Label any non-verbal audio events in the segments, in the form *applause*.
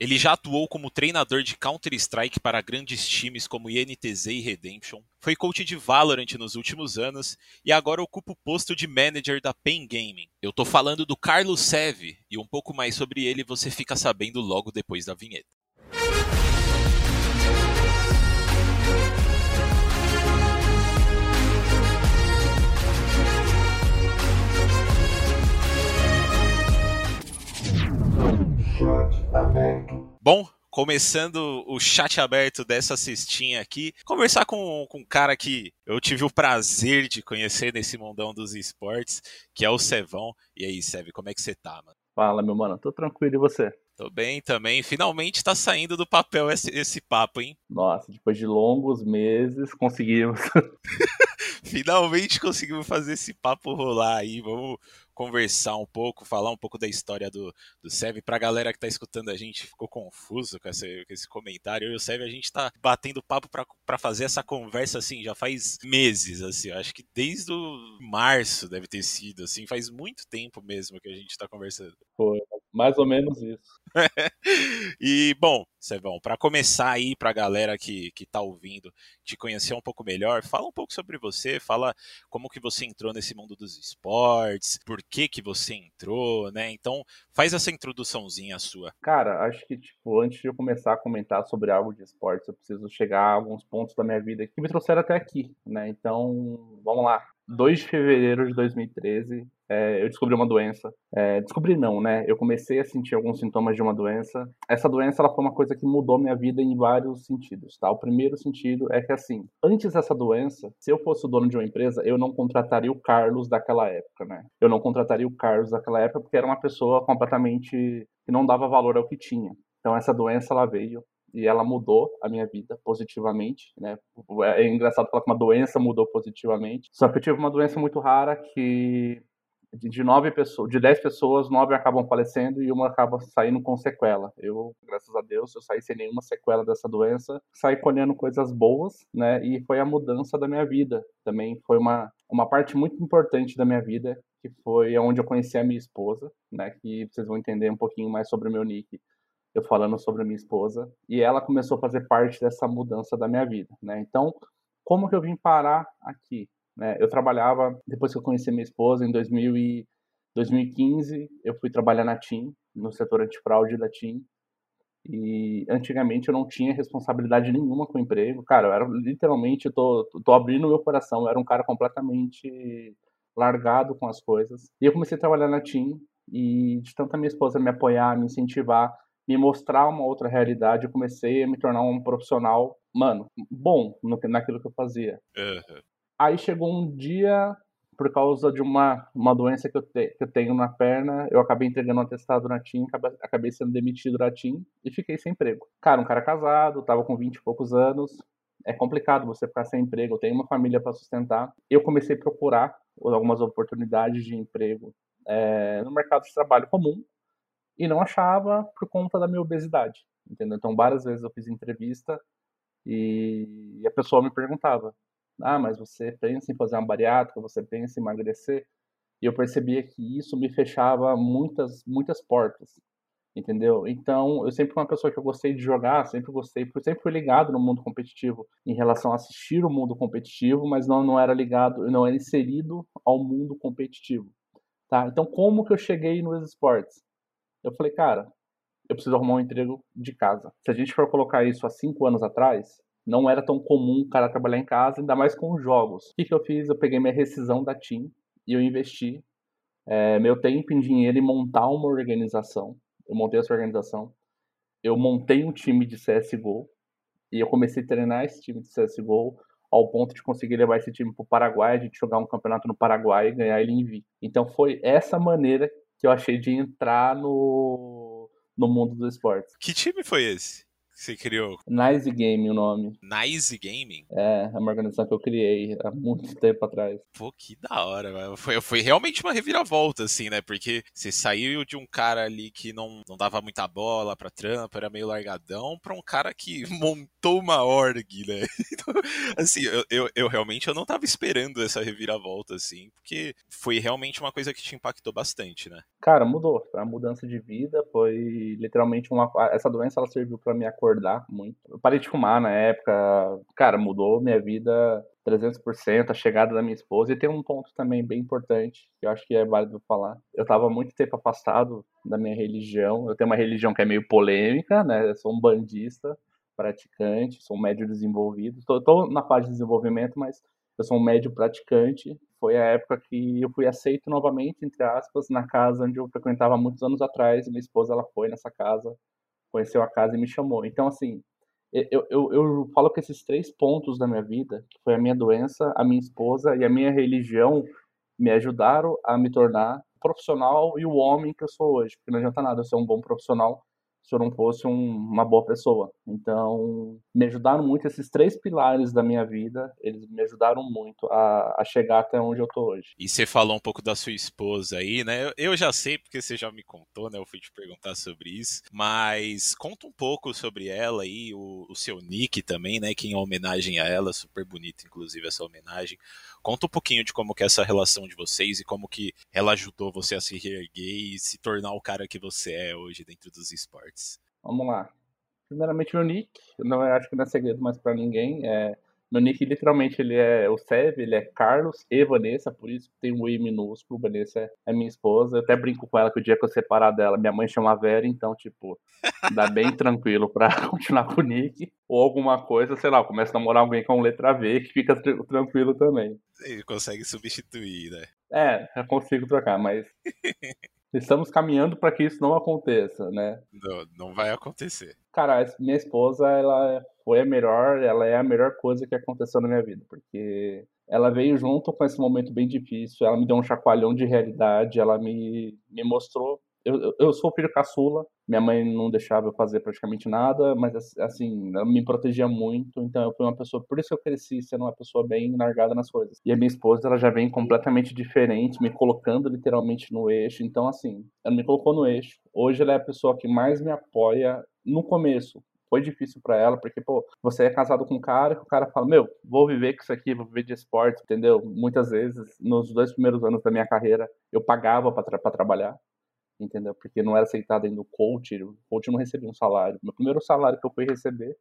Ele já atuou como treinador de Counter-Strike para grandes times como INTZ e Redemption, foi coach de Valorant nos últimos anos e agora ocupa o posto de manager da Pain Gaming. Eu tô falando do Carlos Seve e um pouco mais sobre ele você fica sabendo logo depois da vinheta. Bom, começando o chat aberto dessa cestinha aqui, conversar com, com um cara que eu tive o prazer de conhecer nesse mundão dos esportes, que é o Sevão. E aí, Seve, como é que você tá, mano? Fala, meu mano, tô tranquilo e você? Tô bem também. Finalmente tá saindo do papel esse, esse papo, hein? Nossa, depois de longos meses, conseguimos. *laughs* *laughs* Finalmente conseguimos fazer esse papo rolar aí. Vamos conversar um pouco, falar um pouco da história do, do Sev. Pra galera que tá escutando a gente, ficou confuso com esse, com esse comentário. Eu e o Sev, a gente tá batendo papo para fazer essa conversa, assim, já faz meses, assim. Acho que desde o março deve ter sido, assim. Faz muito tempo mesmo que a gente tá conversando. Foi, mais ou menos isso. *laughs* e, bom, Sevão, para começar aí pra galera que, que tá ouvindo, te conhecer um pouco melhor, fala um pouco sobre você, fala como que você entrou nesse mundo dos esportes, por que que você entrou, né? Então, faz essa introduçãozinha sua. Cara, acho que, tipo, antes de eu começar a comentar sobre algo de esportes, eu preciso chegar a alguns pontos da minha vida que me trouxeram até aqui, né? Então, vamos lá. 2 de fevereiro de 2013, é, eu descobri uma doença. É, descobri não, né? Eu comecei a sentir alguns sintomas de uma doença. Essa doença ela foi uma coisa que mudou minha vida em vários sentidos, tá? O primeiro sentido é que, assim, antes dessa doença, se eu fosse o dono de uma empresa, eu não contrataria o Carlos daquela época, né? Eu não contrataria o Carlos daquela época porque era uma pessoa completamente que não dava valor ao que tinha. Então essa doença ela veio e ela mudou a minha vida positivamente, né? É engraçado falar que uma doença mudou positivamente. Só que eu tive uma doença muito rara que de nove pessoas, de dez pessoas, nove acabam falecendo e uma acaba saindo com sequela. Eu, graças a Deus, eu saí sem nenhuma sequela dessa doença, saí colhendo coisas boas, né? E foi a mudança da minha vida. Também foi uma uma parte muito importante da minha vida, que foi onde eu conheci a minha esposa, né? Que vocês vão entender um pouquinho mais sobre o meu nick eu falando sobre a minha esposa, e ela começou a fazer parte dessa mudança da minha vida, né? Então, como que eu vim parar aqui? Né? Eu trabalhava, depois que eu conheci minha esposa, em 2000 e 2015, eu fui trabalhar na TIM, no setor antifraude da TIM, e antigamente eu não tinha responsabilidade nenhuma com o emprego. Cara, eu era literalmente, eu tô, tô abrindo meu coração, eu era um cara completamente largado com as coisas. E eu comecei a trabalhar na TIM, e de tanto a minha esposa me apoiar, me incentivar, me mostrar uma outra realidade, eu comecei a me tornar um profissional, mano, bom no, naquilo que eu fazia. Uhum. Aí chegou um dia, por causa de uma, uma doença que eu, te, que eu tenho na perna, eu acabei entregando um atestado na TIM, acabei, acabei sendo demitido da TIM e fiquei sem emprego. Cara, um cara casado, tava com 20 e poucos anos, é complicado você ficar sem emprego, tenho uma família para sustentar. Eu comecei a procurar algumas oportunidades de emprego é, no mercado de trabalho comum, e não achava por conta da minha obesidade, entendeu? Então, várias vezes eu fiz entrevista e a pessoa me perguntava: "Ah, mas você pensa em fazer uma bariátrica? Você pensa em emagrecer?" E eu percebia que isso me fechava muitas muitas portas, entendeu? Então, eu sempre fui uma pessoa que eu gostei de jogar, sempre gostei, sempre fui ligado no mundo competitivo em relação a assistir o mundo competitivo, mas não não era ligado, não era inserido ao mundo competitivo, tá? Então, como que eu cheguei nos esportes? Eu falei, cara, eu preciso arrumar um emprego de casa. Se a gente for colocar isso há cinco anos atrás, não era tão comum o cara trabalhar em casa, ainda mais com jogos. O que, que eu fiz? Eu peguei minha rescisão da TIM e eu investi é, meu tempo em dinheiro em montar uma organização. Eu montei essa organização. Eu montei um time de CSGO e eu comecei a treinar esse time de CSGO ao ponto de conseguir levar esse time para o Paraguai, gente jogar um campeonato no Paraguai e ganhar ele em V. Então foi essa maneira que eu achei de entrar no, no mundo dos esportes. Que time foi esse? Você criou? Nice Game o nome. Nice Gaming? É, é uma organização que eu criei há muito tempo atrás. Pô, que da hora, Foi, foi realmente uma reviravolta, assim, né? Porque você saiu de um cara ali que não, não dava muita bola pra trampa, era meio largadão, pra um cara que *laughs* montou uma org, né? Então, *laughs* assim, eu, eu, eu realmente eu não tava esperando essa reviravolta, assim, porque foi realmente uma coisa que te impactou bastante, né? Cara, mudou. Foi uma mudança de vida, foi literalmente uma. Essa doença ela serviu para me acordar muito. Eu parei de fumar na época, cara, mudou minha vida 300%, a chegada da minha esposa. E tem um ponto também bem importante, que eu acho que é válido falar. Eu estava muito tempo afastado da minha religião. Eu tenho uma religião que é meio polêmica, né? Eu sou um bandista praticante, sou um médio desenvolvido. Estou na fase de desenvolvimento, mas eu sou um médio praticante. Foi a época que eu fui aceito novamente, entre aspas, na casa onde eu frequentava muitos anos atrás. Minha esposa ela foi nessa casa, conheceu a casa e me chamou. Então, assim, eu, eu, eu falo que esses três pontos da minha vida, que foi a minha doença, a minha esposa e a minha religião, me ajudaram a me tornar profissional e o homem que eu sou hoje. Porque não adianta nada eu ser um bom profissional se eu não fosse um, uma boa pessoa. Então, me ajudaram muito esses três pilares da minha vida, eles me ajudaram muito a, a chegar até onde eu tô hoje. E você falou um pouco da sua esposa aí, né? Eu já sei porque você já me contou, né? Eu fui te perguntar sobre isso, mas conta um pouco sobre ela aí, o, o seu nick também, né? Que em homenagem a ela, super bonito, inclusive, essa homenagem. Conta um pouquinho de como que é essa relação de vocês e como que ela ajudou você a se reerguer e se tornar o cara que você é hoje dentro dos esportes. Vamos lá. Primeiramente meu nick, não acho que não é segredo mais para ninguém, é meu nick literalmente ele é o Sev, ele é Carlos e Vanessa, por isso tem um I minúsculo, Vanessa é minha esposa. Eu até brinco com ela que o dia que eu separar dela, minha mãe chama Vera, então, tipo, dá bem *laughs* tranquilo pra *laughs* continuar com o nick. Ou alguma coisa, sei lá, começa a namorar alguém com letra V que fica tranquilo também. Ele consegue substituir, né? É, eu consigo trocar, mas *laughs* Estamos caminhando para que isso não aconteça, né? Não, não vai acontecer. Cara, minha esposa, ela foi a melhor, ela é a melhor coisa que aconteceu na minha vida, porque ela veio junto com esse momento bem difícil, ela me deu um chacoalhão de realidade, ela me, me mostrou eu, eu sou filho caçula, minha mãe não deixava eu fazer praticamente nada, mas assim, ela me protegia muito, então eu fui uma pessoa, por isso que eu cresci sendo uma pessoa bem largada nas coisas. E a minha esposa, ela já vem completamente diferente, me colocando literalmente no eixo, então assim, ela me colocou no eixo. Hoje ela é a pessoa que mais me apoia no começo, foi difícil para ela, porque, pô, você é casado com um cara, o cara fala, meu, vou viver com isso aqui, vou viver de esporte, entendeu? Muitas vezes, nos dois primeiros anos da minha carreira, eu pagava para tra trabalhar, entendeu? Porque não era aceitado ainda o coach, o coach não recebia um salário. Meu primeiro salário que eu fui receber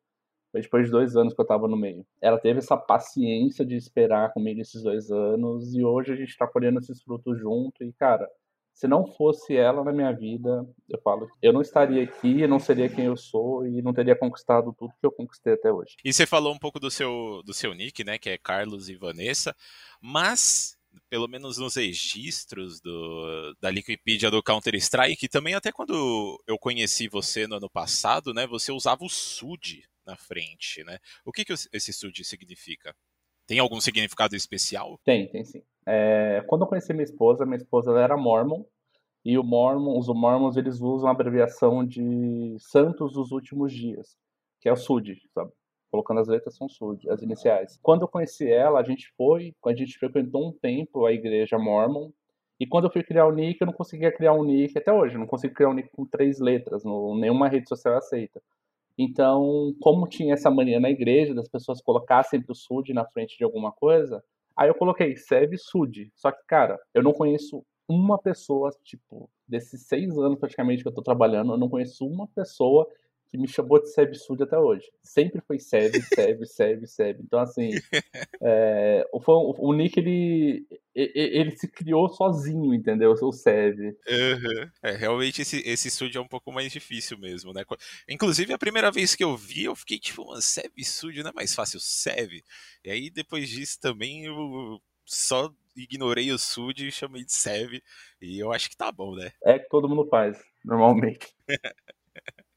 foi depois de dois anos que eu tava no meio. Ela teve essa paciência de esperar comigo esses dois anos e hoje a gente tá colhendo esses frutos junto e, cara, se não fosse ela na minha vida, eu falo, eu não estaria aqui, eu não seria quem eu sou e não teria conquistado tudo que eu conquistei até hoje. E você falou um pouco do seu, do seu nick, né, que é Carlos e Vanessa, mas pelo menos nos registros do, da Wikipedia do Counter-Strike, também até quando eu conheci você no ano passado, né, você usava o SUD na frente, né? O que, que esse SUD significa? Tem algum significado especial? Tem, tem sim. É, quando eu conheci minha esposa, minha esposa era mormon, e o mormon, os mormons eles usam a abreviação de Santos dos Últimos Dias, que é o SUD, sabe? colocando as letras são SUD, as iniciais. Quando eu conheci ela, a gente foi, a gente frequentou um tempo a igreja Mormon, e quando eu fui criar o nick, eu não conseguia criar um nick, até hoje, eu não consigo criar um nick com três letras, nenhuma rede social aceita. Então, como tinha essa mania na igreja, das pessoas colocar sempre o SUD na frente de alguma coisa, aí eu coloquei Seve SUD. Só que, cara, eu não conheço uma pessoa, tipo, desses seis anos praticamente que eu tô trabalhando, eu não conheço uma pessoa que me chamou de Seb Sud até hoje. Sempre foi Seb, *laughs* Seb, Seb, Seb. Então, assim, *laughs* é, o, o, Nick, ele, ele se criou sozinho, entendeu? O Seb. Uhum. É, realmente esse, esse Sud é um pouco mais difícil mesmo, né? Inclusive, a primeira vez que eu vi, eu fiquei tipo, mano, Seb Sud não é mais fácil Seb? E aí, depois disso também, eu só ignorei o Sud e chamei de Sev. E eu acho que tá bom, né? É que todo mundo faz, normalmente. *laughs*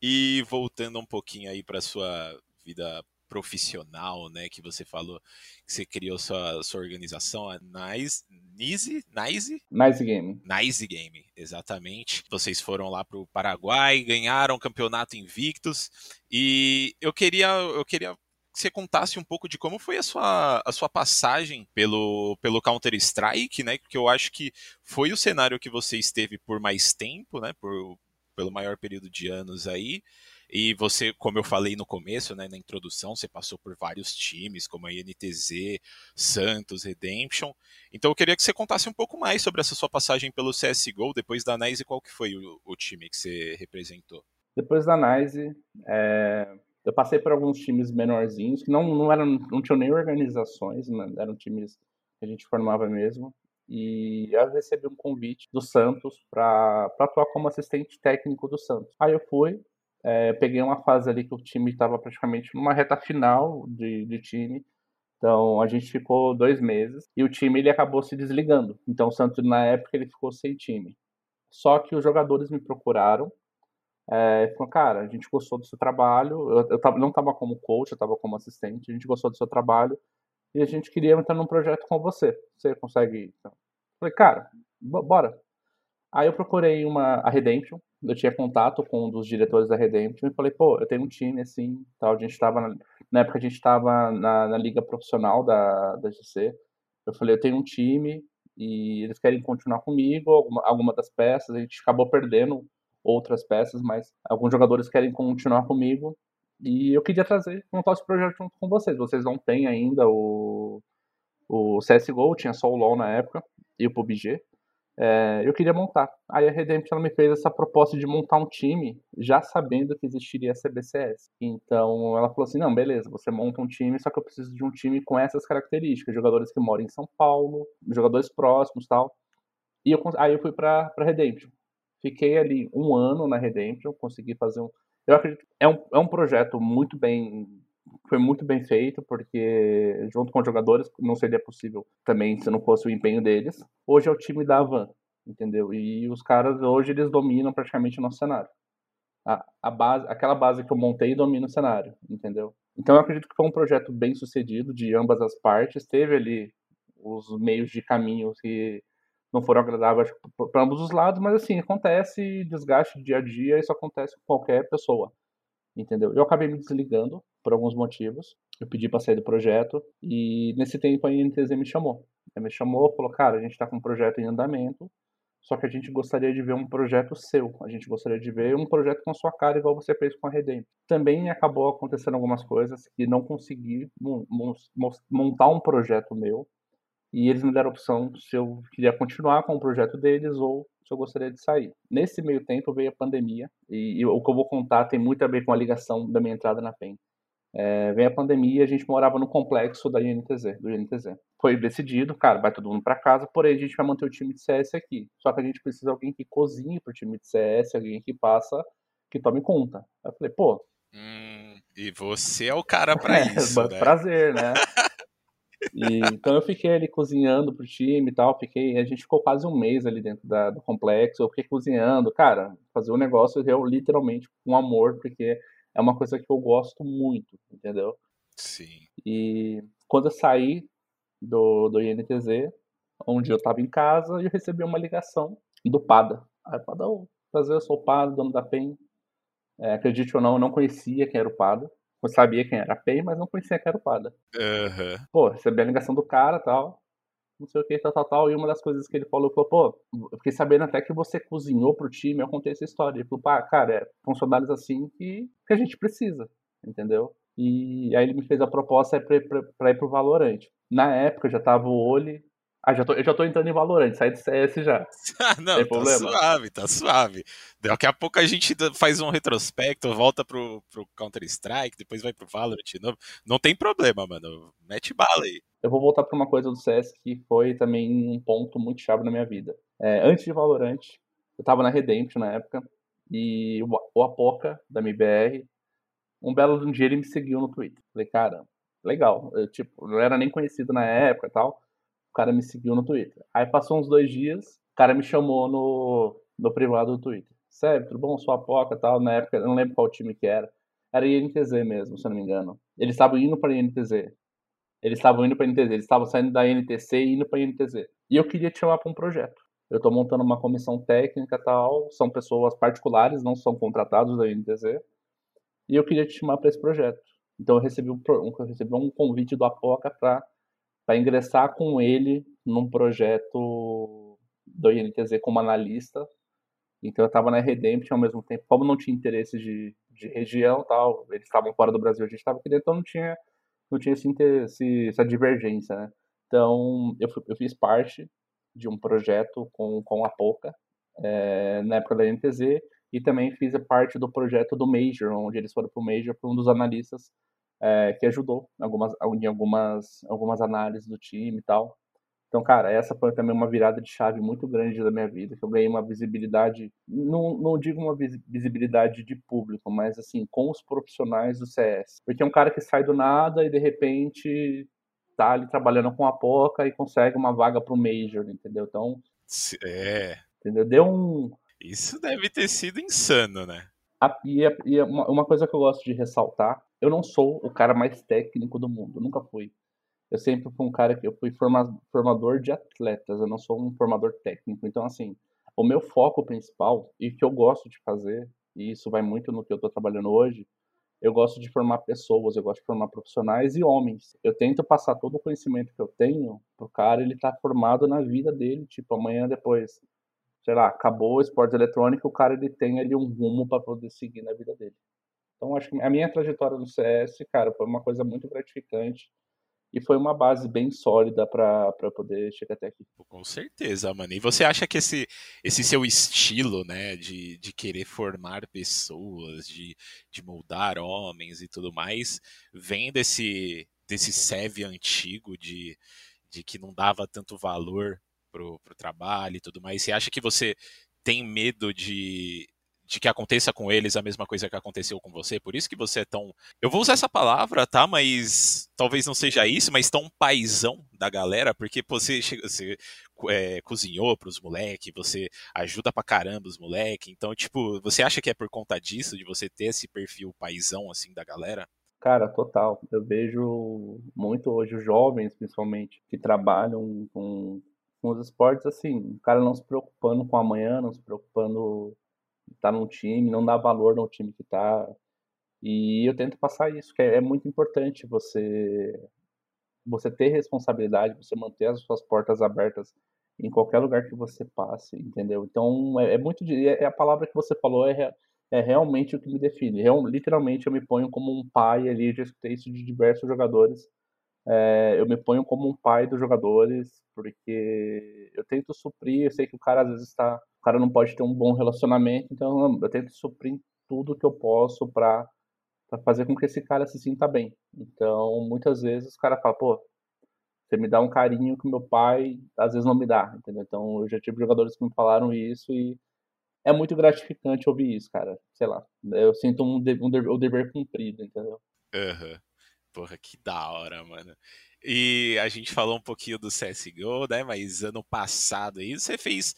e voltando um pouquinho aí para sua vida profissional, né? Que você falou que você criou sua, sua organização, a Nice, Nice, Nice? Nice Game. Nice Game, exatamente. Vocês foram lá para o Paraguai, ganharam o campeonato invictos e eu queria, eu queria que você contasse um pouco de como foi a sua, a sua passagem pelo, pelo Counter-Strike, né? Que eu acho que foi o cenário que você esteve por mais tempo, né? Por, pelo maior período de anos aí. E você, como eu falei no começo, né, na introdução, você passou por vários times, como a INTZ, Santos, Redemption. Então eu queria que você contasse um pouco mais sobre essa sua passagem pelo CSGO, depois da NiCE, qual que foi o, o time que você representou? Depois da NiCE, é, eu passei por alguns times menorzinhos, que não, não, eram, não tinham nem organizações, né, eram times que a gente formava mesmo. E eu recebi um convite do Santos para atuar como assistente técnico do Santos. Aí eu fui, é, peguei uma fase ali que o time estava praticamente numa reta final de, de time. Então a gente ficou dois meses e o time ele acabou se desligando. Então o Santos na época ele ficou sem time. Só que os jogadores me procuraram é, falou, cara, a gente gostou do seu trabalho. Eu, eu tava, não estava como coach, eu estava como assistente. A gente gostou do seu trabalho e a gente queria entrar num projeto com você. Você consegue? Então, falei, cara, bora. Aí eu procurei uma a Redemption, eu tinha contato com um dos diretores da Redemption e falei, pô, eu tenho um time assim, tal, a gente estava na, na, época a gente estava na, na, liga profissional da, da GC. Eu falei, eu tenho um time e eles querem continuar comigo, alguma, alguma das peças, a gente acabou perdendo outras peças, mas alguns jogadores querem continuar comigo e eu queria trazer, montar esse projeto junto com vocês. Vocês não têm ainda o, o CSGO, tinha só o LoL na época e o PUBG. É, eu queria montar. Aí a Redemption me fez essa proposta de montar um time, já sabendo que existiria a CBCS. Então ela falou assim: não, beleza, você monta um time, só que eu preciso de um time com essas características, jogadores que moram em São Paulo, jogadores próximos tal. E eu, aí eu fui pra, pra Redemption. Fiquei ali um ano na Redemption, consegui fazer um. Eu acredito é um, é um projeto muito bem foi muito bem feito, porque junto com os jogadores não seria possível também se não fosse o empenho deles. Hoje é o time da Avan, entendeu? E os caras hoje eles dominam praticamente o nosso cenário. A, a base, aquela base que eu montei domina o cenário, entendeu? Então eu acredito que foi um projeto bem sucedido de ambas as partes. Teve ali os meios de caminho que não foram agradáveis para ambos os lados, mas assim, acontece desgaste dia a dia, isso acontece com qualquer pessoa entendeu? Eu acabei me desligando por alguns motivos. Eu pedi para sair do projeto e nesse tempo a INTZ me chamou. Ela me chamou, falou: "Cara, a gente está com um projeto em andamento, só que a gente gostaria de ver um projeto seu. A gente gostaria de ver um projeto com a sua cara igual você fez com a Redem". Também acabou acontecendo algumas coisas que não consegui montar um projeto meu. E eles me deram a opção se eu queria continuar com o projeto deles ou eu gostaria de sair. Nesse meio tempo veio a pandemia, e, e, o que eu vou contar tem muito a ver com a ligação da minha entrada na PEN. É, veio a pandemia e a gente morava no complexo da INTZ, do INTZ. Foi decidido, cara, vai todo mundo para casa, porém a gente vai manter o time de CS aqui. Só que a gente precisa de alguém que cozinhe pro time de CS, alguém que passa, que tome conta. Aí eu falei, pô. Hum, e você é o cara para *laughs* é, isso. né? Prazer, né? *laughs* E, então eu fiquei ali cozinhando pro time e tal, fiquei, a gente ficou quase um mês ali dentro da, do complexo, eu fiquei cozinhando, cara, fazer um negócio eu literalmente com amor, porque é uma coisa que eu gosto muito, entendeu? Sim. E quando eu saí do, do INTZ, onde eu tava em casa, eu recebi uma ligação do Pada. Aí o Pada, oh, prazer, eu sou o Pada, dono da PEN. É, acredite ou não, eu não conhecia quem era o Pada. Eu sabia quem era a PEN, mas não conhecia quem era o Pada. Uhum. Pô, recebi a ligação do cara tal. Não sei o que, tal, tal, tal. E uma das coisas que ele falou, falou, pô, eu fiquei sabendo até que você cozinhou pro time, eu contei essa história. Ele falou, pá, cara, é funcionários assim que, que a gente precisa, entendeu? E aí ele me fez a proposta pra, pra, pra ir pro Valorante. Na época já tava o Oli, ah, já tô, eu já tô entrando em Valorant, sai do CS já. *laughs* Ah, não, Tem tá problema? suave, tá suave. Daqui a pouco a gente faz um retrospecto, volta pro, pro Counter-Strike, depois vai pro Valorant de novo. Não tem problema, mano. Mete bala aí. Eu vou voltar pra uma coisa do CS que foi também um ponto muito chave na minha vida. É, antes de Valorant, eu tava na Redemption na época, e o, o Apoca, da MBR, um belo dia ele me seguiu no Twitter. Falei, cara, legal. Eu, tipo, não era nem conhecido na época e tal o cara me seguiu no Twitter. Aí passou uns dois dias, o cara me chamou no, no privado do Twitter. Sério, tudo bom? Sua poca tal. Na época, eu não lembro qual time que era. Era INTZ mesmo, se eu não me engano. Eles estavam indo para INTZ. Eles estavam indo para INTZ, eles estavam saindo da NTC e indo para INTZ. E eu queria te chamar para um projeto. Eu estou montando uma comissão técnica tal, são pessoas particulares, não são contratados da INTZ. E eu queria te chamar para esse projeto. Então eu recebi um, eu recebi um convite do Apoca para ingressar com ele num projeto do INTZ como analista. Então eu estava na Redemption ao mesmo tempo. Como não tinha interesse de, de região tal, eles estavam fora do Brasil, a gente estava aqui dentro, então não tinha, não tinha esse, esse, essa divergência, né? Então eu, eu fiz parte de um projeto com, com a Poca é, na época da NTZ e também fiz parte do projeto do Major, onde eles foram para o Major para um dos analistas é, que ajudou em algumas, em algumas, algumas análises do time e tal. Então, cara, essa foi também uma virada de chave muito grande da minha vida, que eu ganhei uma visibilidade, não, não digo uma visibilidade de público, mas assim, com os profissionais do CS. Porque é um cara que sai do nada e de repente tá ali trabalhando com a Poca e consegue uma vaga pro Major, entendeu? Então. É. Entendeu? Deu um. Isso deve ter sido insano, né? E, é, é uma coisa que eu gosto de ressaltar, eu não sou o cara mais técnico do mundo, nunca fui. Eu sempre fui um cara que eu fui forma, formador de atletas, eu não sou um formador técnico. Então, assim, o meu foco principal e que eu gosto de fazer, e isso vai muito no que eu estou trabalhando hoje, eu gosto de formar pessoas, eu gosto de formar profissionais e homens. Eu tento passar todo o conhecimento que eu tenho pro cara, ele tá formado na vida dele, tipo, amanhã depois, sei lá, acabou o esporte eletrônico, o cara ele tem ali um rumo para poder seguir na vida dele. Então, acho que a minha trajetória no CS, cara, foi uma coisa muito gratificante e foi uma base bem sólida para poder chegar até aqui. Com certeza, mano. E você acha que esse, esse seu estilo, né, de, de querer formar pessoas, de, de moldar homens e tudo mais, vem desse, desse SEV antigo de, de que não dava tanto valor pro, pro trabalho e tudo mais? Você acha que você tem medo de, de que aconteça com eles a mesma coisa que aconteceu com você. Por isso que você é tão. Eu vou usar essa palavra, tá? Mas talvez não seja isso, mas tão paizão da galera, porque você, você é, cozinhou pros moleques, você ajuda pra caramba os moleques. Então, tipo, você acha que é por conta disso, de você ter esse perfil paizão, assim, da galera? Cara, total. Eu vejo muito hoje os jovens, principalmente, que trabalham com, com os esportes, assim, o cara não se preocupando com amanhã, não se preocupando tá num time, não dá valor no time que tá. E eu tento passar isso, que é, é muito importante você você ter responsabilidade, você manter as suas portas abertas em qualquer lugar que você passe, entendeu? Então é, é muito é, é, a palavra que você falou é, é realmente o que me define. Eu, literalmente eu me ponho como um pai ali, já escutei isso de diversos jogadores. É, eu me ponho como um pai dos jogadores, porque eu tento suprir, eu sei que o cara às vezes está o cara não pode ter um bom relacionamento, então eu tento suprir tudo que eu posso para fazer com que esse cara se sinta bem. Então, muitas vezes o cara fala, pô, você me dá um carinho que meu pai às vezes não me dá, entendeu? Então, eu já tive jogadores que me falaram isso e é muito gratificante ouvir isso, cara. Sei lá, eu sinto um, de, um, dever, um dever cumprido, entendeu? Aham. Uhum. Porra, que da hora, mano. E a gente falou um pouquinho do CSGO, né? Mas ano passado aí você fez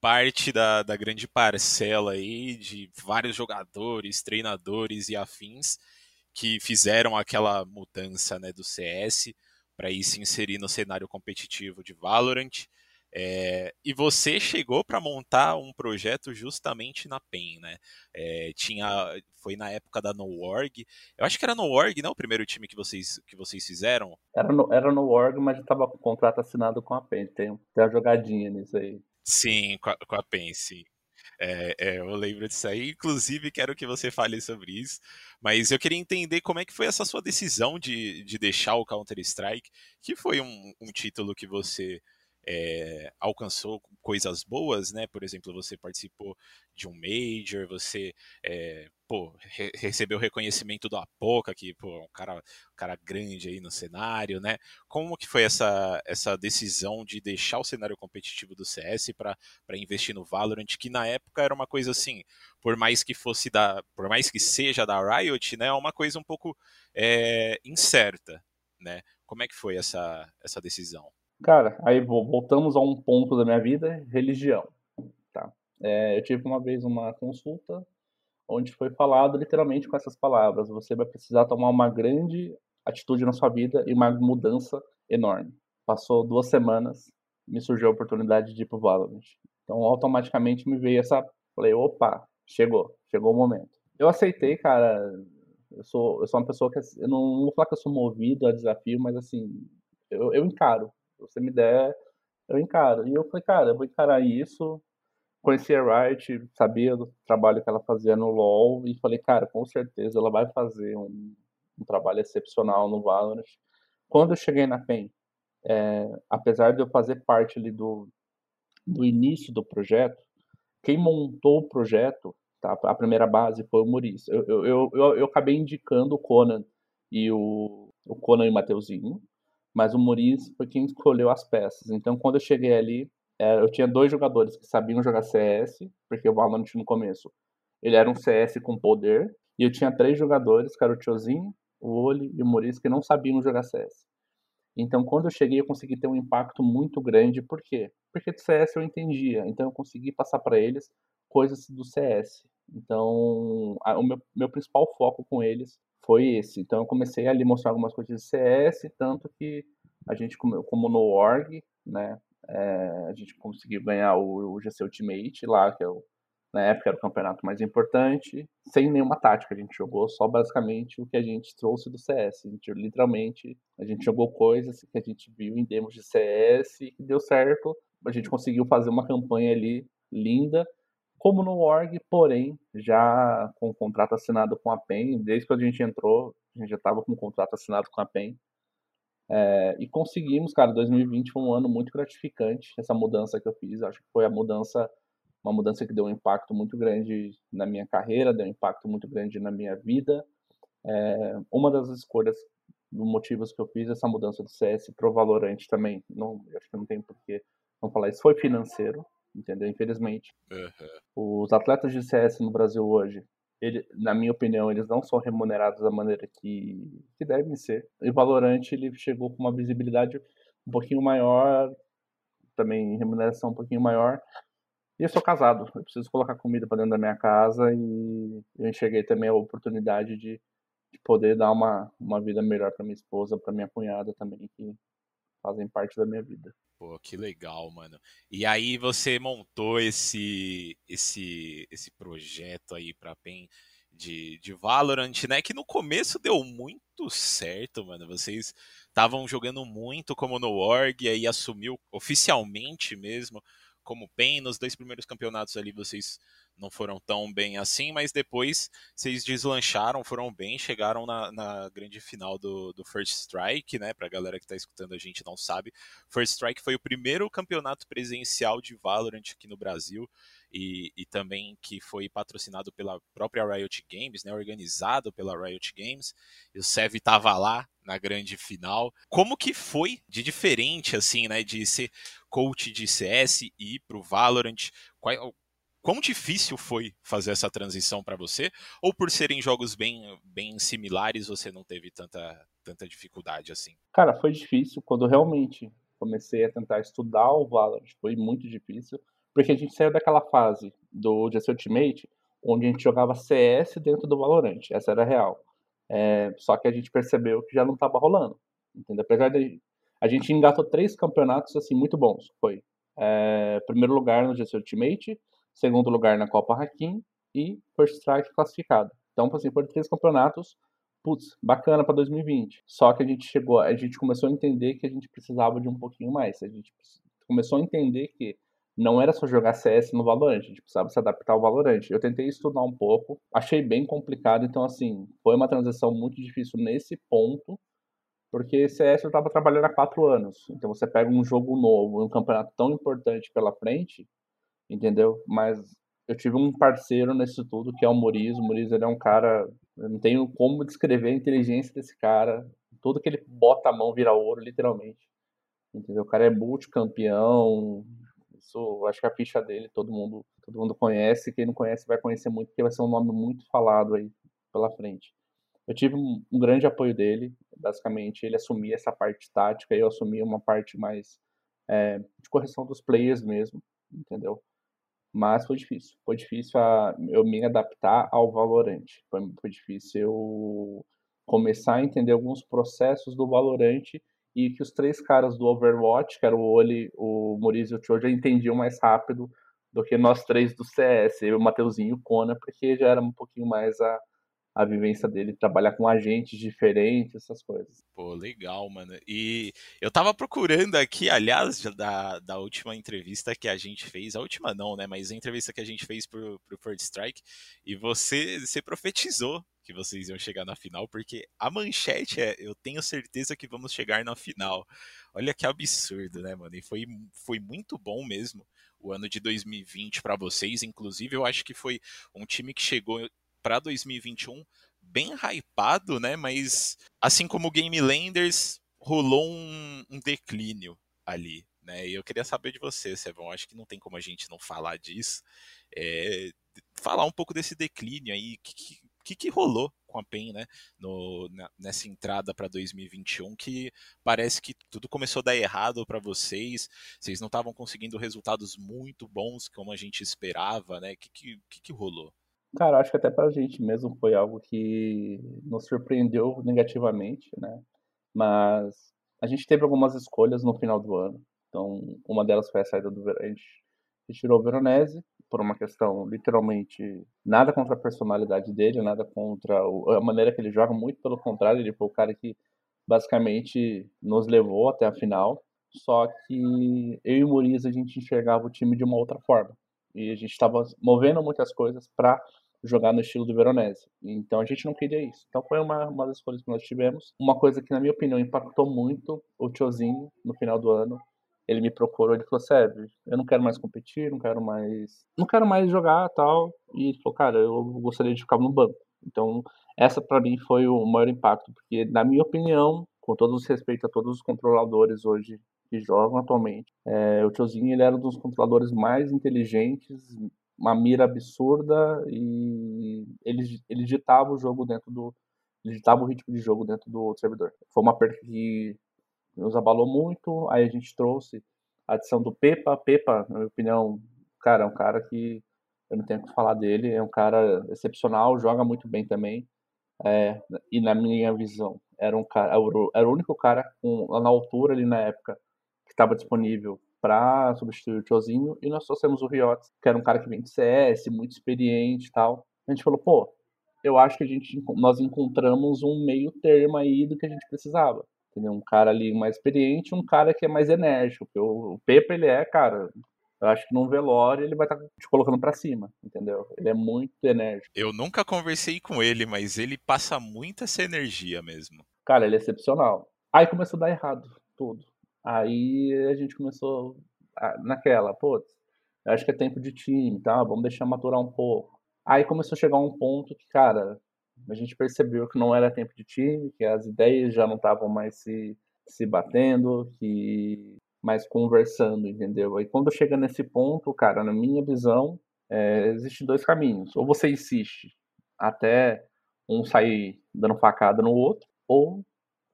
parte da, da grande parcela aí de vários jogadores, treinadores e afins que fizeram aquela mudança né, do CS para ir se inserir no cenário competitivo de Valorant. É, e você chegou para montar um projeto justamente na PEN, né? É, tinha, foi na época da NoOrg. Eu acho que era NoOrg, não? O primeiro time que vocês, que vocês fizeram? Era no, era no mas estava com o contrato assinado com a PEN. Tem, tem uma jogadinha nisso aí. Sim, com a, com a Pense. É, é, eu lembro disso aí. Inclusive, quero que você fale sobre isso. Mas eu queria entender como é que foi essa sua decisão de, de deixar o Counter-Strike, que foi um, um título que você é, alcançou coisas boas, né? Por exemplo, você participou de um Major, você é, pô, re recebeu reconhecimento do Apoca, que pô, é um cara, um cara grande aí no cenário, né? Como que foi essa, essa decisão de deixar o cenário competitivo do CS para investir no Valorant, que na época era uma coisa assim, por mais que fosse da, por mais que seja da Riot, né? É uma coisa um pouco é, incerta, né? Como é que foi essa, essa decisão? Cara, aí voltamos a um ponto da minha vida, religião. Tá? É, eu tive uma vez uma consulta onde foi falado literalmente com essas palavras: você vai precisar tomar uma grande atitude na sua vida e uma mudança enorme. Passou duas semanas, me surgiu a oportunidade de ir pro Valorant. Então, automaticamente me veio essa. Falei, opa, chegou, chegou o momento. Eu aceitei, cara. Eu sou, eu sou uma pessoa que. Eu não, não vou falar que eu sou movido a desafio, mas assim, eu, eu encaro. Se você me der, eu encaro. E eu falei, cara, eu vou encarar isso. Conheci a Riot, sabia do trabalho que ela fazia no LoL e falei, cara, com certeza ela vai fazer um, um trabalho excepcional no Valorant. Quando eu cheguei na PEN, é, apesar de eu fazer parte ali do, do início do projeto, quem montou o projeto, tá, a primeira base foi o Maurício. Eu, eu, eu, eu, eu acabei indicando o Conan e o, o Conan e o Mateuzinho, mas o Maurício foi quem escolheu as peças. Então, quando eu cheguei ali, eu tinha dois jogadores que sabiam jogar CS, porque o Valorant no começo ele era um CS com poder, e eu tinha três jogadores, que era o Tiozinho, o Oli e o Maurício, que não sabiam jogar CS. Então, quando eu cheguei, eu consegui ter um impacto muito grande. Por quê? Porque do CS eu entendia. Então, eu consegui passar para eles coisas do CS. Então, a, o meu, meu principal foco com eles foi esse. Então, eu comecei a lhe mostrar algumas coisas de CS, tanto que a gente, como, no org, né, é, a gente conseguiu ganhar o, o GC Ultimate lá, que é o na época era o campeonato mais importante, sem nenhuma tática. A gente jogou só basicamente o que a gente trouxe do CS. A gente, literalmente, a gente jogou coisas que a gente viu em demos de CS e deu certo. A gente conseguiu fazer uma campanha ali linda, como no org, porém, já com o contrato assinado com a PEN, desde que a gente entrou, a gente já estava com o contrato assinado com a PEN. É, e conseguimos, cara, 2020 foi um ano muito gratificante, essa mudança que eu fiz, acho que foi a mudança uma mudança que deu um impacto muito grande na minha carreira, deu um impacto muito grande na minha vida. É, uma das escolhas, dos motivos que eu fiz essa mudança do CS pro Valorant também, não, acho que não tem porquê não falar isso, foi financeiro, entendeu? Infelizmente. Uhum. Os atletas de CS no Brasil hoje, ele, na minha opinião, eles não são remunerados da maneira que, que devem ser. E o Valorant, ele chegou com uma visibilidade um pouquinho maior, também remuneração um pouquinho maior, e eu sou casado, eu preciso colocar comida para dentro da minha casa e eu enxerguei também a oportunidade de, de poder dar uma, uma vida melhor para minha esposa, para minha cunhada também, que fazem parte da minha vida. Pô, que legal, mano. E aí você montou esse esse esse projeto aí para PEN de, de Valorant, né? Que no começo deu muito certo, mano. Vocês estavam jogando muito como no org, aí assumiu oficialmente mesmo como bem nos dois primeiros campeonatos ali vocês não foram tão bem assim, mas depois vocês deslancharam, foram bem, chegaram na, na grande final do, do First Strike, né? Pra galera que tá escutando a gente não sabe. First Strike foi o primeiro campeonato presencial de Valorant aqui no Brasil e, e também que foi patrocinado pela própria Riot Games, né? Organizado pela Riot Games. E o Sev tava lá na grande final. Como que foi de diferente, assim, né? De ser coach de CS e ir pro Valorant? Qual, Quão difícil foi fazer essa transição para você? Ou por serem jogos bem, bem similares, você não teve tanta, tanta dificuldade assim? Cara, foi difícil. Quando realmente comecei a tentar estudar o Valorant, foi muito difícil. Porque a gente saiu daquela fase do GC Ultimate, onde a gente jogava CS dentro do Valorant. Essa era a real. É, só que a gente percebeu que já não estava rolando. Entendeu? Apesar de. A gente engatou três campeonatos assim muito bons. Foi é, primeiro lugar no GC Ultimate, segundo lugar na Copa Hakim e First Strike classificado. Então, assim, foram três campeonatos, putz, bacana para 2020. Só que a gente chegou, a gente começou a entender que a gente precisava de um pouquinho mais. A gente começou a entender que não era só jogar CS no Valorant, a gente precisava se adaptar ao Valorant. Eu tentei estudar um pouco, achei bem complicado, então assim, foi uma transição muito difícil nesse ponto, porque CS eu estava trabalhando há quatro anos. Então você pega um jogo novo, um campeonato tão importante pela frente, entendeu? Mas eu tive um parceiro nesse tudo que é o Muriz. O Muriz ele é um cara, eu não tenho como descrever a inteligência desse cara. Tudo que ele bota a mão vira ouro, literalmente. Entendeu? O cara é multicampeão. Isso, acho que a ficha dele todo mundo, todo mundo conhece. Quem não conhece vai conhecer muito, porque vai ser um nome muito falado aí pela frente. Eu tive um, um grande apoio dele. Basicamente, ele assumia essa parte tática e eu assumia uma parte mais é, de correção dos players mesmo, entendeu? Mas foi difícil. Foi difícil a, eu me adaptar ao Valorant. Foi, foi difícil eu começar a entender alguns processos do Valorant e que os três caras do Overwatch, que era o Oli, o Muriz e o Choja, entendiam mais rápido do que nós três do CS, eu, o Mateuzinho e o Kona, porque já era um pouquinho mais a, a vivência dele, trabalhar com agentes diferentes, essas coisas. Pô, legal, mano. E eu tava procurando aqui, aliás, da, da última entrevista que a gente fez, a última não, né, mas a entrevista que a gente fez pro, pro First Strike, e você, você profetizou que vocês iam chegar na final, porque a manchete é, eu tenho certeza que vamos chegar na final. Olha que absurdo, né, mano? E foi, foi muito bom mesmo o ano de 2020 para vocês. Inclusive, eu acho que foi um time que chegou para 2021 bem hypado, né? Mas assim como o Game Landers, rolou um, um declínio ali. Né? E eu queria saber de você, Sevão. Acho que não tem como a gente não falar disso. É, falar um pouco desse declínio aí. O que, que, que, rolou com a PEN, né? No, na, nessa entrada para 2021, que parece que tudo começou a dar errado para vocês. Vocês não estavam conseguindo resultados muito bons como a gente esperava, né? O que, que, que rolou? Cara, acho que até pra gente mesmo foi algo que nos surpreendeu negativamente, né? Mas a gente teve algumas escolhas no final do ano. Então, uma delas foi a saída do a gente tirou o Veronese por uma questão literalmente nada contra a personalidade dele, nada contra a maneira que ele joga, muito pelo contrário, ele foi o cara que basicamente nos levou até a final. Só que eu e o Muriz a gente enxergava o time de uma outra forma. E a gente estava movendo muitas coisas para jogar no estilo do Veronese. Então a gente não queria isso. Então foi uma, uma das escolhas que nós tivemos. Uma coisa que, na minha opinião, impactou muito o Tiozinho no final do ano. Ele me procurou, ele falou, Sérgio, eu não quero mais competir, não quero mais. Não quero mais jogar tal. E ele falou, cara, eu gostaria de ficar no banco. Então, essa para mim foi o maior impacto, porque, na minha opinião, com todo os respeito a todos os controladores hoje que jogam atualmente, é, o Tiozinho ele era um dos controladores mais inteligentes, uma mira absurda e ele, ele ditava o jogo dentro do. Ele ditava o ritmo de jogo dentro do servidor. Foi uma perda que nos abalou muito. Aí a gente trouxe a adição do Pepa. Pepa, na minha opinião, cara, é um cara que eu não tenho que falar dele. É um cara excepcional, joga muito bem também. É, e na minha visão, era um cara, era o único cara com, na altura ali na época que estava disponível para substituir o Tiozinho, e nós trouxemos o Riotes, que era um cara que vem de CS, muito experiente e tal. A gente falou, pô, eu acho que a gente, nós encontramos um meio termo aí do que a gente precisava. Entendeu? Um cara ali mais experiente, um cara que é mais enérgico. Porque o, o Pepe, ele é, cara, eu acho que num velório ele vai estar tá te colocando para cima, entendeu? Ele é muito enérgico. Eu nunca conversei com ele, mas ele passa muito essa energia mesmo. Cara, ele é excepcional. Aí começou a dar errado tudo. Aí a gente começou a, naquela, pô, acho que é tempo de time, tá? Vamos deixar maturar um pouco. Aí começou a chegar um ponto que, cara, a gente percebeu que não era tempo de time, que as ideias já não estavam mais se, se batendo, que mais conversando, entendeu? Aí quando chega nesse ponto, cara, na minha visão, é, existem dois caminhos. Ou você insiste até um sair dando facada no outro, ou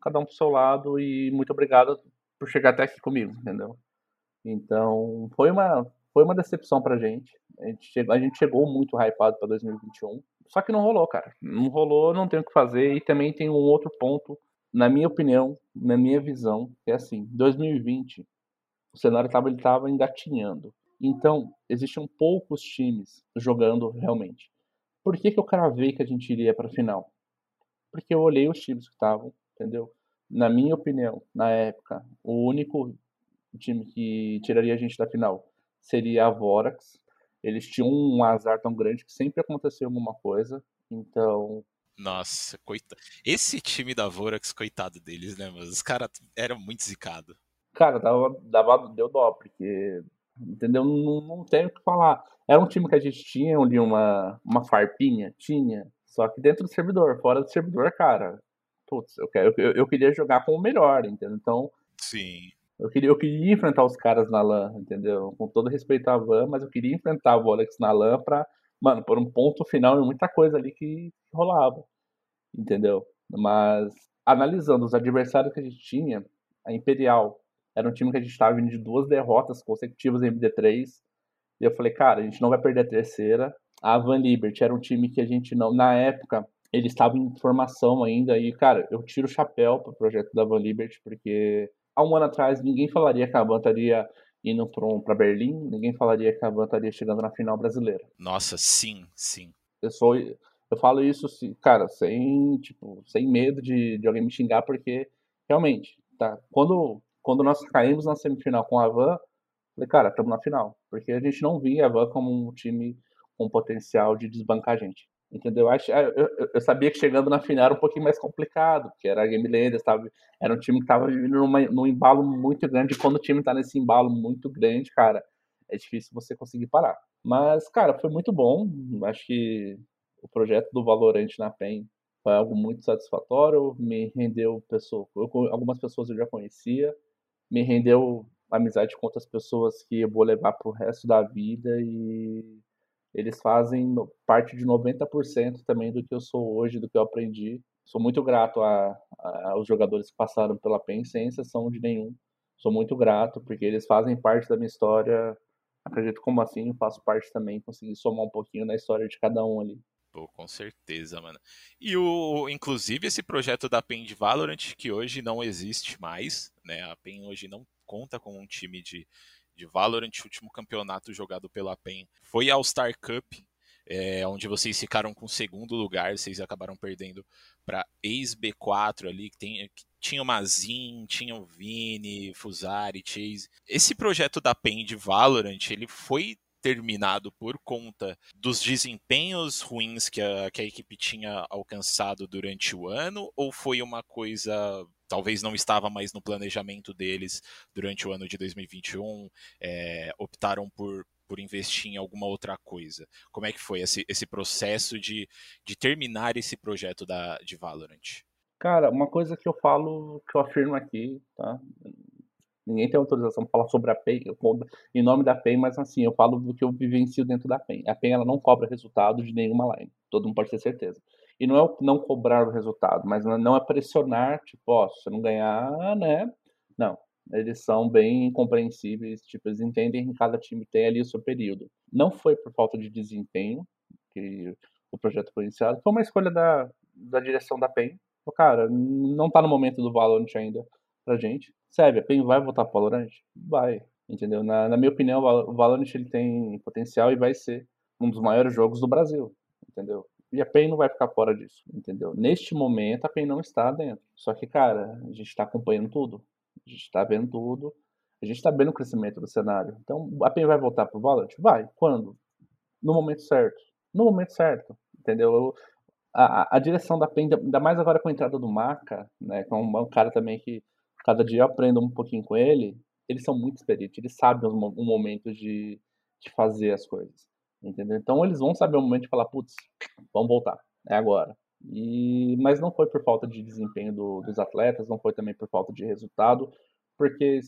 cada um pro seu lado e muito obrigado por chegar até aqui comigo, entendeu? Então, foi uma, foi uma decepção pra gente. A gente chegou, a gente chegou muito hypado pra 2021. Só que não rolou, cara. Não rolou, não tem o que fazer. E também tem um outro ponto, na minha opinião, na minha visão, que é assim: 2020, o cenário tava, ele tava engatinhando. Então, existiam poucos times jogando realmente. Por que, que eu cravei que a gente iria pra final? Porque eu olhei os times que estavam, entendeu? Na minha opinião, na época, o único time que tiraria a gente da final seria a Vorax. Eles tinham um azar tão grande que sempre acontecia alguma coisa. Então. Nossa, coitado. Esse time da Vorax, coitado deles, né? Mas os caras eram muito zicados. Cara, dava, dava, deu dó, porque. Entendeu? Não, não tenho o que falar. Era um time que a gente tinha ali uma, uma farpinha, tinha. Só que dentro do servidor, fora do servidor, cara, putz, eu, quero, eu, eu queria jogar com o melhor, entendeu? Então. Sim. Eu queria, eu queria enfrentar os caras na LAN, entendeu? Com todo respeito à Van, mas eu queria enfrentar o Alex na LAN pra, mano, por um ponto final e muita coisa ali que rolava, entendeu? Mas, analisando os adversários que a gente tinha, a Imperial era um time que a gente estava vindo de duas derrotas consecutivas em MD3, E eu falei, cara, a gente não vai perder a terceira. A Van Liberty era um time que a gente não. Na época, ele estava em formação ainda. E, cara, eu tiro o chapéu pro projeto da Van Liberty, porque há um ano atrás ninguém falaria que a Van estaria indo para Berlim, ninguém falaria que a Van estaria chegando na final brasileira. Nossa, sim, sim. Eu sou. Eu falo isso, cara, sem, tipo, sem medo de, de alguém me xingar, porque realmente, tá? Quando, quando nós caímos na semifinal com a Van, falei, cara, estamos na final. Porque a gente não via a Van como um time com potencial de desbancar a gente. Entendeu? Eu, eu, eu, sabia que chegando na final era um pouquinho mais complicado, porque era a Game Landers? Era um time que estava vivendo numa, num embalo muito grande. E quando o time está nesse embalo muito grande, cara, é difícil você conseguir parar. Mas, cara, foi muito bom. Acho que o projeto do Valorant na PEN foi algo muito satisfatório. Me rendeu pessoa, eu, algumas pessoas eu já conhecia, me rendeu amizade com outras pessoas que eu vou levar pro resto da vida e eles fazem parte de 90% também do que eu sou hoje, do que eu aprendi. Sou muito grato a, a, aos jogadores que passaram pela PEN sem exceção de nenhum. Sou muito grato porque eles fazem parte da minha história. Acredito como assim, eu faço parte também, consegui somar um pouquinho na história de cada um ali. Pô, com certeza, mano. E o, inclusive esse projeto da PEN de Valorant, que hoje não existe mais, né? A PEN hoje não conta com um time de, de Valorant. O último campeonato jogado pela PEN foi All Star Cup, é, onde vocês ficaram com segundo lugar, vocês acabaram perdendo para ex-B4 ali, que, tem, que tinha o Mazin, tinha o Vini, Fusari, Chase. Esse projeto da PEN de Valorant, ele foi terminado por conta dos desempenhos ruins que a, que a equipe tinha alcançado durante o ano, ou foi uma coisa talvez não estava mais no planejamento deles durante o ano de 2021, é, optaram por, por investir em alguma outra coisa. Como é que foi esse, esse processo de, de terminar esse projeto da, de Valorant? Cara, uma coisa que eu falo, que eu afirmo aqui, tá? Ninguém tem autorização para falar sobre a PEN, em nome da PEN, mas assim, eu falo do que eu vivencio dentro da PEN. A PEN ela não cobra resultado de nenhuma line, todo mundo pode ter certeza. E não é não cobrar o resultado, mas não é pressionar, tipo, ó, se não ganhar, né? Não. Eles são bem compreensíveis, tipo, eles entendem que cada time tem ali o seu período. Não foi por falta de desempenho que o projeto foi iniciado, foi uma escolha da, da direção da PEN. Cara, não tá no momento do Valorant ainda pra gente. Sério, a PEN vai voltar pro Valorant? Vai, entendeu? Na, na minha opinião, o Valorant ele tem potencial e vai ser um dos maiores jogos do Brasil, entendeu? E a PEN não vai ficar fora disso, entendeu? Neste momento, a PEN não está dentro. Só que, cara, a gente está acompanhando tudo. A gente está vendo tudo. A gente está vendo o crescimento do cenário. Então, a PEN vai voltar pro Valorant? Vai. Quando? No momento certo. No momento certo, entendeu? A, a, direção da PEN, ainda mais agora com a entrada do Maca, né? Que é um, um cara também que cada dia eu aprendo um pouquinho com ele. Eles são muito experientes. Eles sabem o, o momento de, de fazer as coisas. Entendeu? Então eles vão saber o momento de falar, putz, vamos voltar, é agora. E, mas não foi por falta de desempenho do, dos atletas, não foi também por falta de resultado, porque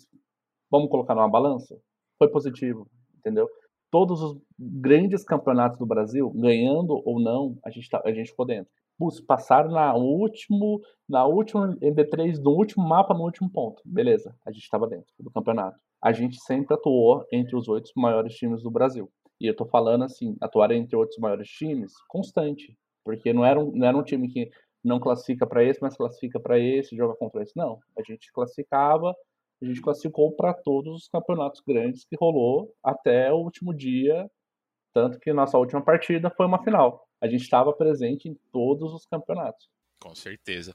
vamos colocar numa balança, foi positivo, entendeu? Todos os grandes campeonatos do Brasil, ganhando ou não, a gente, tá, a gente ficou dentro. Putz, passaram na último, na última MD3, no último mapa, no último ponto. Beleza, a gente estava dentro do campeonato. A gente sempre atuou entre os oito maiores times do Brasil. E eu tô falando assim, atuar entre outros maiores times, constante. Porque não era um, não era um time que não classifica para esse, mas classifica para esse, joga contra esse. Não. A gente classificava, a gente classificou para todos os campeonatos grandes que rolou até o último dia. Tanto que nossa última partida foi uma final. A gente estava presente em todos os campeonatos. Com certeza.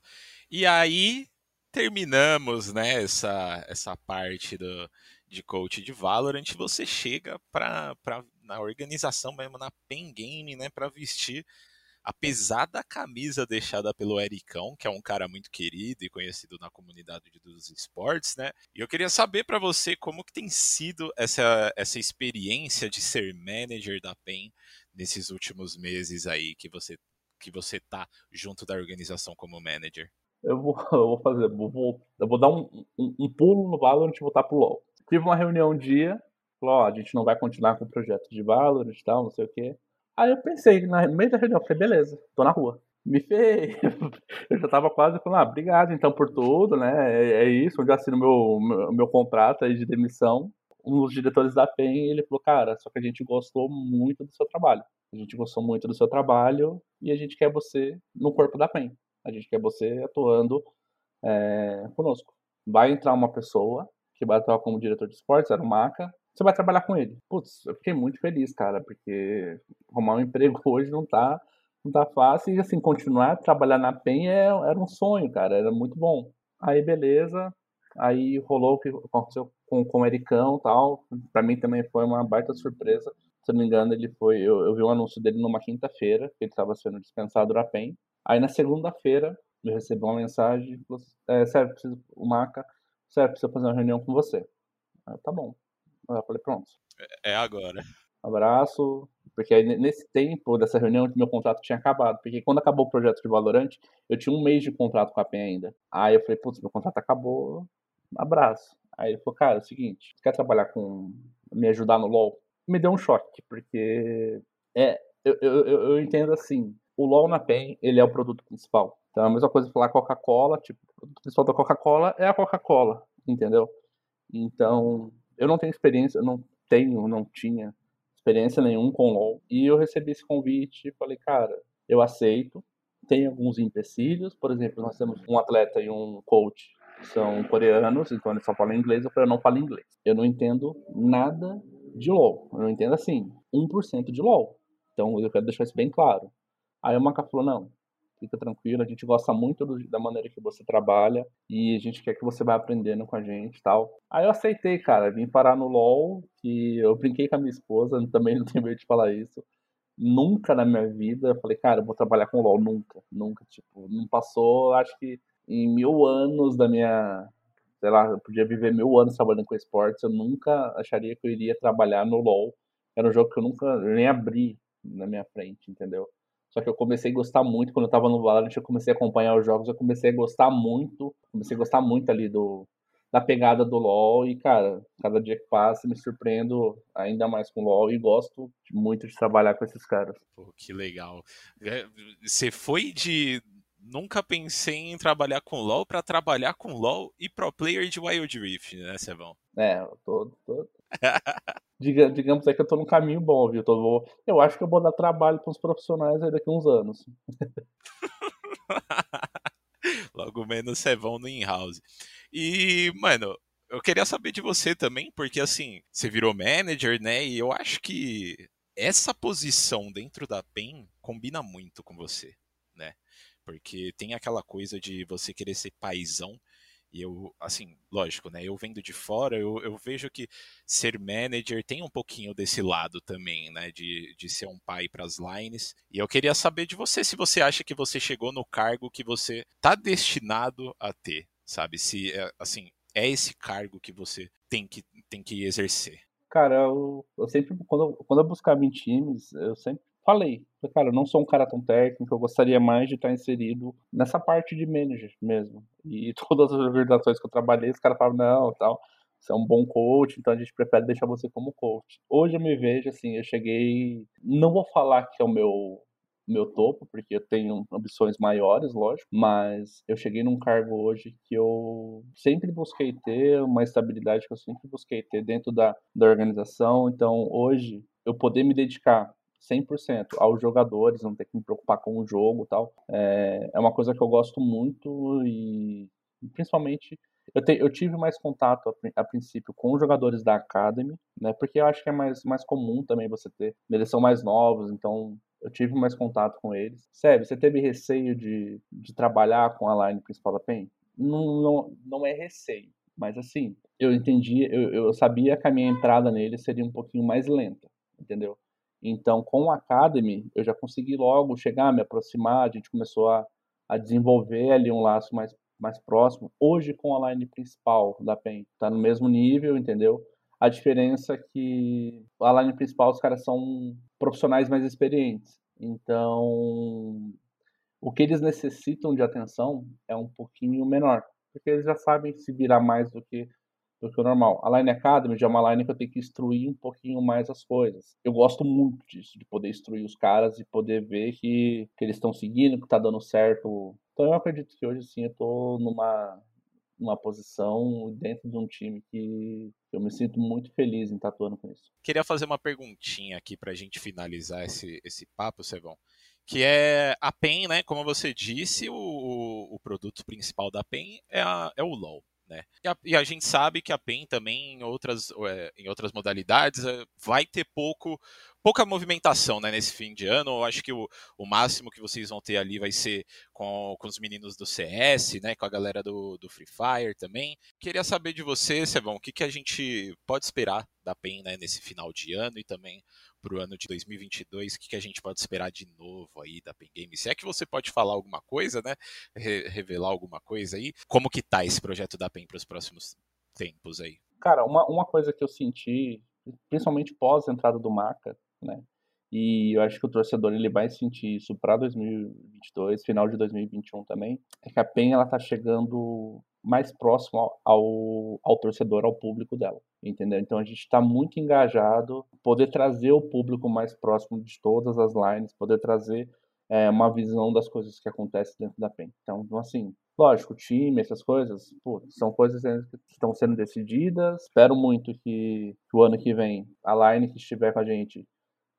E aí terminamos né, essa, essa parte do, de coach de Valorant, você chega para na organização mesmo, na Pen Game, né, para vestir a pesada camisa deixada pelo Ericão, que é um cara muito querido e conhecido na comunidade dos esportes, né? E eu queria saber para você como que tem sido essa, essa experiência de ser manager da PEN nesses últimos meses aí que você que você tá junto da organização como manager. Eu vou, *laughs* eu vou fazer, eu vou, eu vou dar um, um, um pulo no Valorant e voltar pro LoL. Tive uma reunião um dia Falou, ó, a gente não vai continuar com o projeto de Valorant e tal, não sei o quê. Aí eu pensei, no meio da reunião, falei, beleza, tô na rua. Me *laughs* fez. Eu já tava quase falando, ah, obrigado então por tudo, né? É, é isso, onde eu assino meu, meu, meu contrato aí de demissão. um dos diretores da PEN, ele falou, cara, só que a gente gostou muito do seu trabalho. A gente gostou muito do seu trabalho e a gente quer você no corpo da PEN. A gente quer você atuando é, conosco. Vai entrar uma pessoa que atuar como diretor de esportes, era o Maca, você vai trabalhar com ele. Putz, eu fiquei muito feliz, cara, porque arrumar um *laughs* emprego hoje não tá, não tá fácil. E assim, continuar a trabalhar na PEN é, era um sonho, cara, era muito bom. Aí, beleza. Aí rolou o que aconteceu com, com o Ericão e tal. Pra mim também foi uma baita surpresa. Se não me engano, ele foi. Eu, eu vi um anúncio dele numa quinta-feira, que ele estava sendo dispensado da PEN. Aí na segunda-feira, eu recebi uma mensagem: é, Sérgio, preciso, o Maca, Sérgio, preciso fazer uma reunião com você. Aí, tá bom. Aí eu falei: pronto. É agora. Abraço. Porque aí, nesse tempo dessa reunião, meu contrato tinha acabado. Porque quando acabou o projeto de Valorant, eu tinha um mês de contrato com a PEN ainda. Aí eu falei: putz, meu contrato acabou, abraço. Aí ele falou: cara, é o seguinte, quer trabalhar com. me ajudar no LoL? Me deu um choque, porque. É, eu, eu, eu entendo assim: o LoL na PEN, ele é o produto principal. Então é a mesma coisa falar Coca-Cola, tipo, o principal da Coca-Cola é a Coca-Cola, entendeu? Então, eu não tenho experiência, não tenho, não tinha experiência nenhuma com LoL. E eu recebi esse convite e falei, cara, eu aceito. Tem alguns empecilhos, por exemplo, nós temos um atleta e um coach que são coreanos, então eles só falam inglês, eu não falo inglês. Eu não entendo nada de LoL. Eu não entendo assim, 1% de LoL. Então eu quero deixar isso bem claro. Aí o Maca falou, não, fica tranquilo, a gente gosta muito do, da maneira que você trabalha e a gente quer que você vá aprendendo com a gente tal. Aí eu aceitei, cara, vim parar no LoL, que eu brinquei com a minha esposa, *laughs* também não tenho medo de falar isso. Nunca na minha vida eu falei, cara, eu vou trabalhar com LoL, nunca, nunca, tipo, não passou, acho que em mil anos da minha, sei lá, eu podia viver mil anos trabalhando com esportes, eu nunca acharia que eu iria trabalhar no LoL. Era um jogo que eu nunca nem abri na minha frente, entendeu? Só que eu comecei a gostar muito quando eu tava no Valorant, eu comecei a acompanhar os jogos, eu comecei a gostar muito, comecei a gostar muito ali do da pegada do LoL e cara, cada dia que passa me surpreendo ainda mais com o LoL e gosto muito de trabalhar com esses caras. Pô, que legal. É, você foi de nunca pensei em trabalhar com LoL para trabalhar com LoL e pro player de Wild Rift, né, Sebão? É, eu tô, tô... *laughs* Diga, digamos aí que eu tô num caminho bom, viu? Vou... Eu acho que eu vou dar trabalho para os profissionais aí daqui a uns anos. *laughs* Logo menos Sebão no in-house. E, mano, eu queria saber de você também, porque assim, você virou manager, né? E eu acho que essa posição dentro da PEN combina muito com você, né? Porque tem aquela coisa de você querer ser paizão. E eu, assim, lógico, né? Eu vendo de fora, eu, eu vejo que ser manager tem um pouquinho desse lado também, né? De, de ser um pai para as lines. E eu queria saber de você se você acha que você chegou no cargo que você tá destinado a ter, sabe? Se, é, assim, é esse cargo que você tem que, tem que exercer. Cara, eu, eu sempre, quando, quando eu buscava em times, eu sempre falei, cara, eu não sou um cara tão técnico, eu gostaria mais de estar inserido nessa parte de manager mesmo. E *laughs* todas as organizações que eu trabalhei, os caras falavam, não, tal, você é um bom coach, então a gente prefere deixar você como coach. Hoje eu me vejo assim, eu cheguei, não vou falar que é o meu meu topo, porque eu tenho ambições maiores, lógico, mas eu cheguei num cargo hoje que eu sempre busquei ter, uma estabilidade que eu sempre busquei ter dentro da, da organização. Então, hoje, eu poder me dedicar 100% aos jogadores, não ter que me preocupar com o jogo tal. É, é uma coisa que eu gosto muito e principalmente eu, te, eu tive mais contato a, a, princípio com os jogadores da Academy, né? Porque eu acho que é mais, mais comum também você ter. Eles são mais novos, então eu tive mais contato com eles. Sério, você teve receio de, de trabalhar com a line principal da PEN? Não, não, não é receio, mas assim, eu entendi, eu, eu sabia que a minha entrada nele seria um pouquinho mais lenta, entendeu? Então, com o Academy, eu já consegui logo chegar, me aproximar, a gente começou a, a desenvolver ali um laço mais, mais próximo. Hoje, com a line principal da PEN, tá no mesmo nível, entendeu? A diferença é que a line principal, os caras são profissionais mais experientes. Então, o que eles necessitam de atenção é um pouquinho menor, porque eles já sabem se virar mais do que do que o normal. A Line Academy já é uma line que eu tenho que instruir um pouquinho mais as coisas. Eu gosto muito disso, de poder instruir os caras e poder ver que, que eles estão seguindo, que tá dando certo. Então eu acredito que hoje sim eu tô numa uma posição dentro de um time que eu me sinto muito feliz em estar atuando com isso. Queria fazer uma perguntinha aqui para a gente finalizar esse, esse papo, Sevão que é a PEN, né? Como você disse, o, o produto principal da PEN é, a, é o LoL. Né? E, a, e, a, gente sabe que a PEN também em outras, é, em outras modalidades é, vai ter pouco pouca movimentação né, nesse fim de ano. Eu acho que o, o máximo que vocês vão ter ali vai ser com, com os meninos do CS, né, com a galera do, do Free Fire também. Queria saber de você, Sebão, o que, que a gente pode esperar da PEN né, nesse final de ano e também para o ano de 2022, o que, que a gente pode esperar de novo aí da Pen Game? Se é que você pode falar alguma coisa, né? Re revelar alguma coisa aí. Como que tá esse projeto da Pen para os próximos tempos aí? Cara, uma, uma coisa que eu senti, principalmente pós entrada do Maca, né? E eu acho que o torcedor ele vai sentir isso para 2022, final de 2021 também. É que a PEN ela tá chegando mais próximo ao, ao, torcedor, ao público dela, entendeu? Então a gente está muito engajado, poder trazer o público mais próximo de todas as lines, poder trazer é, uma visão das coisas que acontecem dentro da PEN. Então, assim, lógico, time, essas coisas, pô, são coisas que estão sendo decididas. Espero muito que o ano que vem a line que estiver com a gente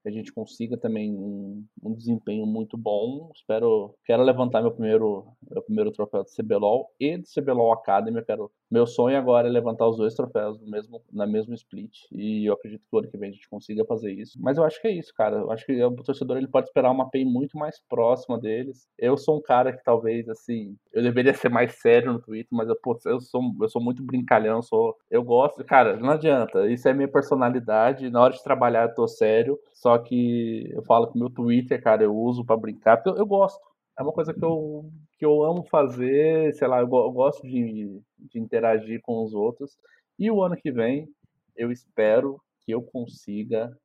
que a gente consiga também um, um, desempenho muito bom. Espero, quero levantar meu primeiro, meu primeiro troféu de CBLOL e de CBLOL Academy. Eu quero, meu sonho agora é levantar os dois troféus no mesmo, na mesma split e eu acredito que o ano que vem a gente consiga fazer isso. Mas eu acho que é isso, cara. Eu acho que o torcedor ele pode esperar uma PEN muito mais próxima deles. Eu sou um cara que talvez assim, eu deveria ser mais sério no Twitter, mas eu, pô, eu sou eu sou muito brincalhão, sou eu gosto, cara, não adianta. Isso é minha personalidade. Na hora de trabalhar eu tô sério. Só que eu falo que meu Twitter, cara, eu uso para brincar, porque eu, eu, gosto. É uma coisa que eu, que eu amo fazer, sei lá, eu gosto de, de interagir com os outros. E o ano que vem, eu espero que eu consiga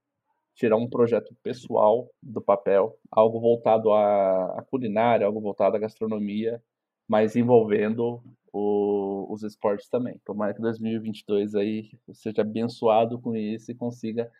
tirar um projeto pessoal do papel, algo voltado à, à culinária, algo voltado à gastronomia, mas envolvendo o, os esportes também. Tomara que 2022 aí seja abençoado com isso e consiga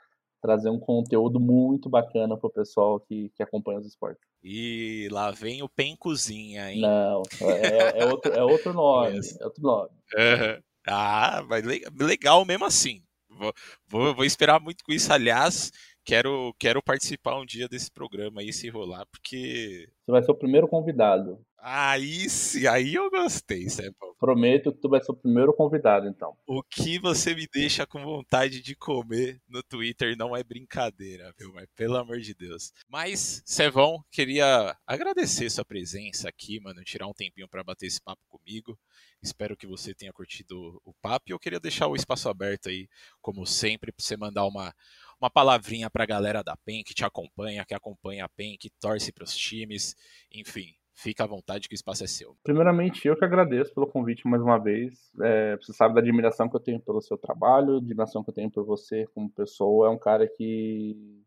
trazer um conteúdo muito bacana pro pessoal que, que acompanha os esportes. E lá vem o Pen Cozinha, hein? Não, é, é outro, é outro *laughs* nome. É outro nome. Uhum. Ah, mas legal mesmo assim. Vou, vou, vou, esperar muito com isso. Aliás, quero, quero participar um dia desse programa aí, se rolar, porque. Você vai ser o primeiro convidado. Aí sim, aí eu gostei, Sebão. Prometo que tu vai ser o primeiro convidado, então. O que você me deixa com vontade de comer no Twitter não é brincadeira, viu? Mas pelo amor de Deus. Mas, Sevão, queria agradecer sua presença aqui, mano, tirar um tempinho para bater esse papo comigo. Espero que você tenha curtido o papo e eu queria deixar o espaço aberto aí, como sempre, para você mandar uma uma palavrinha para a galera da PEN que te acompanha, que acompanha a PEN, que torce para os times, enfim, Fica à vontade que o espaço é seu. Primeiramente, eu que agradeço pelo convite mais uma vez. É, você sabe da admiração que eu tenho pelo seu trabalho, admiração que eu tenho por você como pessoa. É um cara que,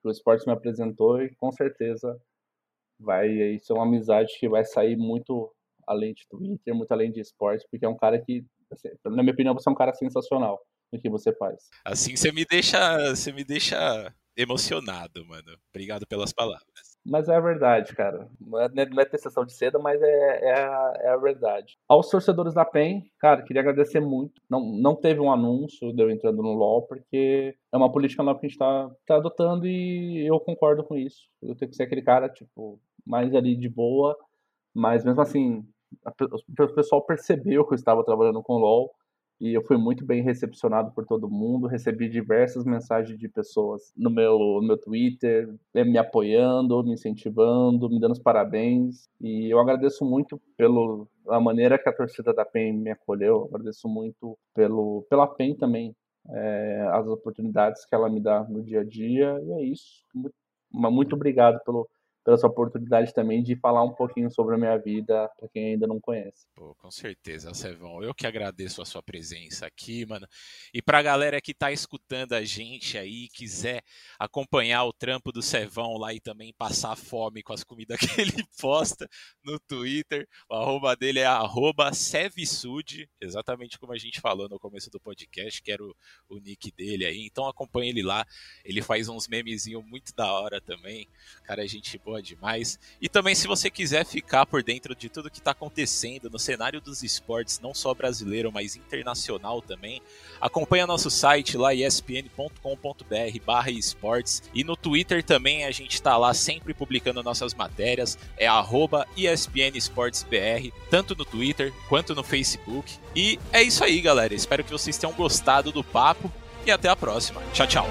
que o esporte me apresentou e com certeza vai ser uma amizade que vai sair muito além de Twitter, muito além de esporte, porque é um cara que, assim, na minha opinião, você é um cara sensacional no que você faz. Assim você me deixa, você me deixa emocionado, mano. Obrigado pelas palavras. Mas é a verdade, cara. Não é, é ter sessão de seda, mas é, é, a, é a verdade. Aos torcedores da PEN, cara, queria agradecer muito. Não, não teve um anúncio de eu entrando no LoL, porque é uma política nova que a gente tá, tá adotando e eu concordo com isso. Eu tenho que ser aquele cara, tipo, mais ali de boa, mas mesmo assim, o pessoal percebeu que eu estava trabalhando com LoL e eu fui muito bem recepcionado por todo mundo. Recebi diversas mensagens de pessoas no meu, no meu Twitter, eh, me apoiando, me incentivando, me dando os parabéns. E eu agradeço muito pela maneira que a torcida da PEN me acolheu. Eu agradeço muito pelo, pela PEN também, é, as oportunidades que ela me dá no dia a dia. E é isso. Muito, muito obrigado pelo, pela sua oportunidade também de falar um pouquinho sobre a minha vida para quem ainda não conhece. Pô, com certeza, Sevão. Eu que agradeço a sua presença aqui, mano. E para a galera que tá escutando a gente aí, quiser acompanhar o trampo do Sevão lá e também passar fome com as comidas *laughs* que ele posta no Twitter, o arroba dele é arroba Sevsud, exatamente como a gente falou no começo do podcast, que era o, o nick dele aí. Então acompanhe ele lá. Ele faz uns memezinhos muito da hora também. Cara, a gente boa boa demais. E também se você quiser ficar por dentro de tudo que está acontecendo no cenário dos esportes, não só brasileiro, mas internacional também, acompanha nosso site lá espn.com.br esportes e no Twitter também a gente está lá sempre publicando nossas matérias, é arroba ESPN Esportes BR, tanto no Twitter quanto no Facebook. E é isso aí, galera. Espero que vocês tenham gostado do papo e até a próxima. Tchau, tchau.